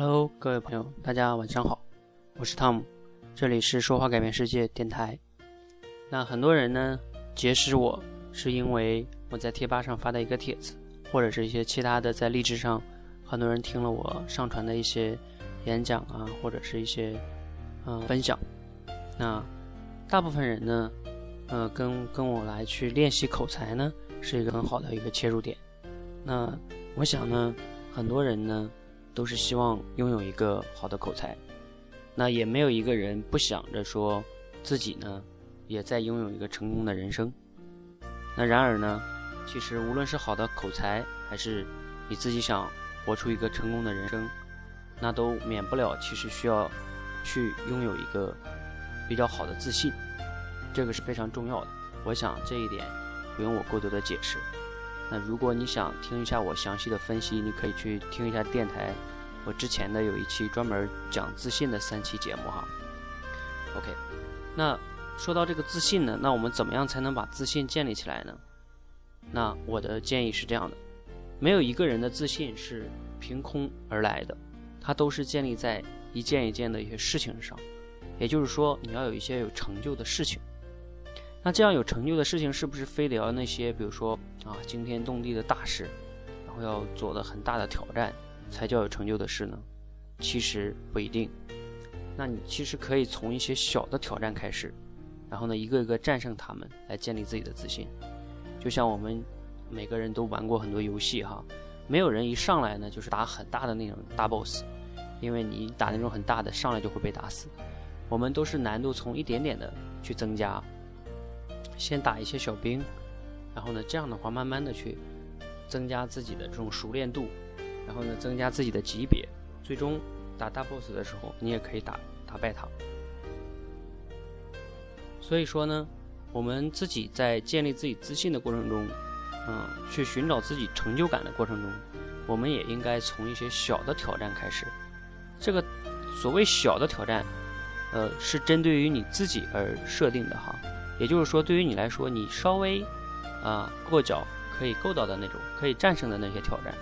Hello，各位朋友，大家晚上好，我是汤姆，这里是说话改变世界电台。那很多人呢结识我是因为我在贴吧上发的一个帖子，或者是一些其他的在励志上，很多人听了我上传的一些演讲啊，或者是一些嗯分享。那大部分人呢，呃，跟跟我来去练习口才呢，是一个很好的一个切入点。那我想呢，很多人呢。都是希望拥有一个好的口才，那也没有一个人不想着说自己呢，也在拥有一个成功的人生。那然而呢，其实无论是好的口才，还是你自己想活出一个成功的人生，那都免不了其实需要去拥有一个比较好的自信，这个是非常重要的。我想这一点不用我过多的解释。那如果你想听一下我详细的分析，你可以去听一下电台，我之前的有一期专门讲自信的三期节目哈。OK，那说到这个自信呢，那我们怎么样才能把自信建立起来呢？那我的建议是这样的：没有一个人的自信是凭空而来的，它都是建立在一件一件的一些事情上，也就是说，你要有一些有成就的事情。那这样有成就的事情，是不是非得要那些，比如说啊惊天动地的大事，然后要做的很大的挑战，才叫有成就的事呢？其实不一定。那你其实可以从一些小的挑战开始，然后呢，一个一个战胜他们，来建立自己的自信。就像我们每个人都玩过很多游戏哈，没有人一上来呢就是打很大的那种大 boss，因为你打那种很大的，上来就会被打死。我们都是难度从一点点的去增加。先打一些小兵，然后呢，这样的话慢慢的去增加自己的这种熟练度，然后呢，增加自己的级别，最终打大 boss 的时候，你也可以打打败他。所以说呢，我们自己在建立自己自信的过程中，嗯，去寻找自己成就感的过程中，我们也应该从一些小的挑战开始。这个所谓小的挑战，呃，是针对于你自己而设定的哈。也就是说，对于你来说，你稍微啊过脚可以够到的那种，可以战胜的那些挑战，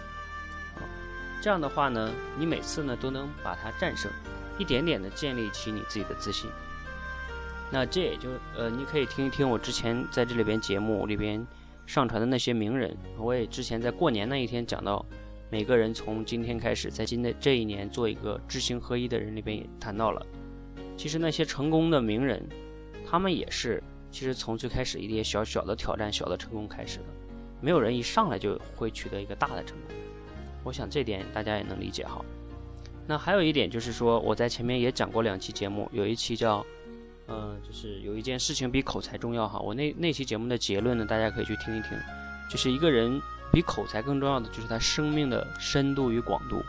这样的话呢，你每次呢都能把它战胜，一点点的建立起你自己的自信。那这也就呃，你可以听一听我之前在这里边节目里边上传的那些名人，我也之前在过年那一天讲到，每个人从今天开始，在今的这一年做一个知行合一的人里边也谈到了，其实那些成功的名人，他们也是。其实从最开始一点小小的挑战、小的成功开始的，没有人一上来就会取得一个大的成功。我想这点大家也能理解哈。那还有一点就是说，我在前面也讲过两期节目，有一期叫，呃，就是有一件事情比口才重要哈。我那那期节目的结论呢，大家可以去听一听，就是一个人比口才更重要的就是他生命的深度与广度。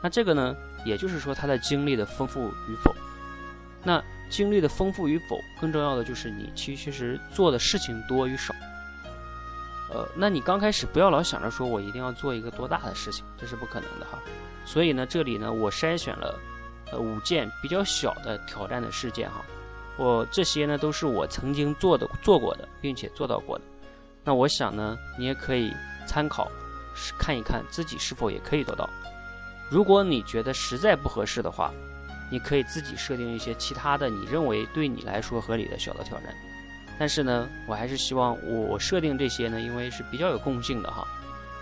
那这个呢，也就是说他的经历的丰富与否。那经历的丰富与否，更重要的就是你其实做的事情多与少。呃，那你刚开始不要老想着说我一定要做一个多大的事情，这是不可能的哈。所以呢，这里呢，我筛选了呃五件比较小的挑战的事件哈。我这些呢都是我曾经做的、做过的，并且做到过的。那我想呢，你也可以参考，看一看自己是否也可以做到。如果你觉得实在不合适的话，你可以自己设定一些其他的你认为对你来说合理的小的挑战，但是呢，我还是希望我设定这些呢，因为是比较有共性的哈。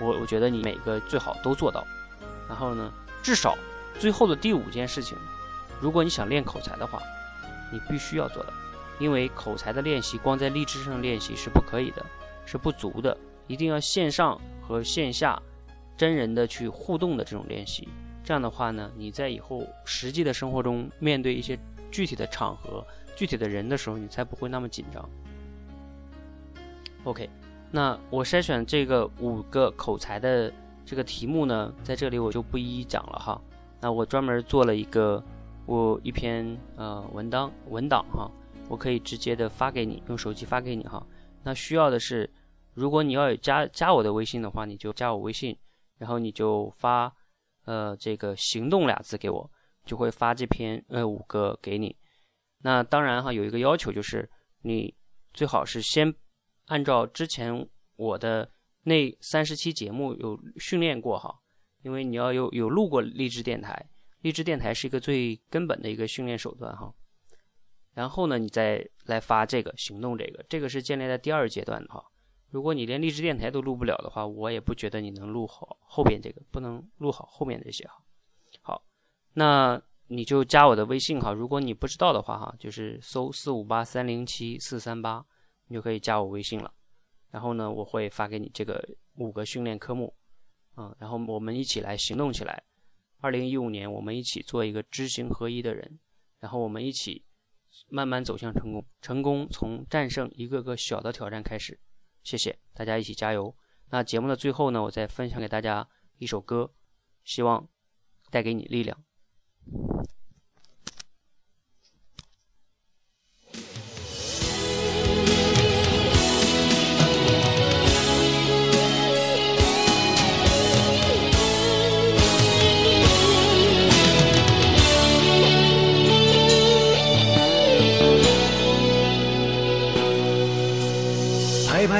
我我觉得你每个最好都做到，然后呢，至少最后的第五件事情，如果你想练口才的话，你必须要做到，因为口才的练习光在励志上练习是不可以的，是不足的，一定要线上和线下真人的去互动的这种练习。这样的话呢，你在以后实际的生活中面对一些具体的场合、具体的人的时候，你才不会那么紧张。OK，那我筛选这个五个口才的这个题目呢，在这里我就不一一讲了哈。那我专门做了一个我一篇呃文档文档哈，我可以直接的发给你，用手机发给你哈。那需要的是，如果你要加加我的微信的话，你就加我微信，然后你就发。呃，这个行动俩字给我，就会发这篇呃五个给你。那当然哈，有一个要求就是，你最好是先按照之前我的那三十期节目有训练过哈，因为你要有有录过励志电台，励志电台是一个最根本的一个训练手段哈。然后呢，你再来发这个行动，这个这个是建立在第二阶段的哈。如果你连励志电台都录不了的话，我也不觉得你能录好后边这个，不能录好后面这些哈。好，那你就加我的微信哈。如果你不知道的话哈，就是搜四五八三零七四三八，你就可以加我微信了。然后呢，我会发给你这个五个训练科目，啊，然后我们一起来行动起来。二零一五年，我们一起做一个知行合一的人，然后我们一起慢慢走向成功。成功从战胜一个个小的挑战开始。谢谢大家，一起加油。那节目的最后呢，我再分享给大家一首歌，希望带给你力量。